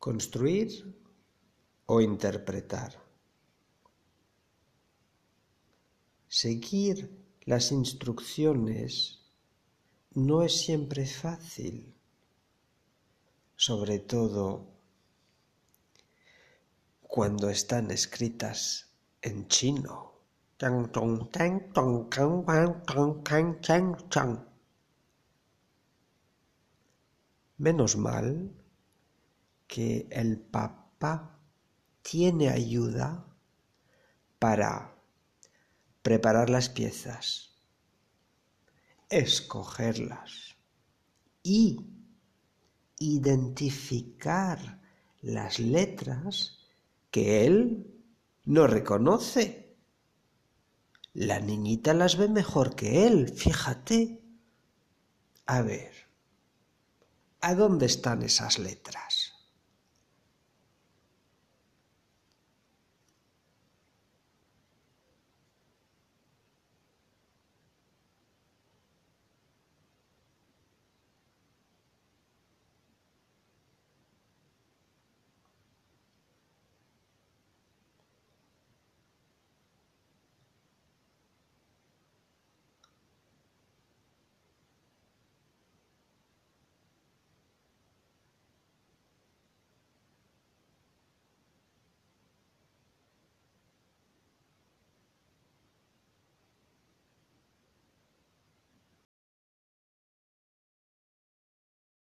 construir o interpretar. Seguir las instrucciones no es siempre fácil, sobre todo cuando están escritas en chino. Menos mal que el papá tiene ayuda para preparar las piezas, escogerlas y identificar las letras que él no reconoce. La niñita las ve mejor que él, fíjate. A ver, ¿a dónde están esas letras?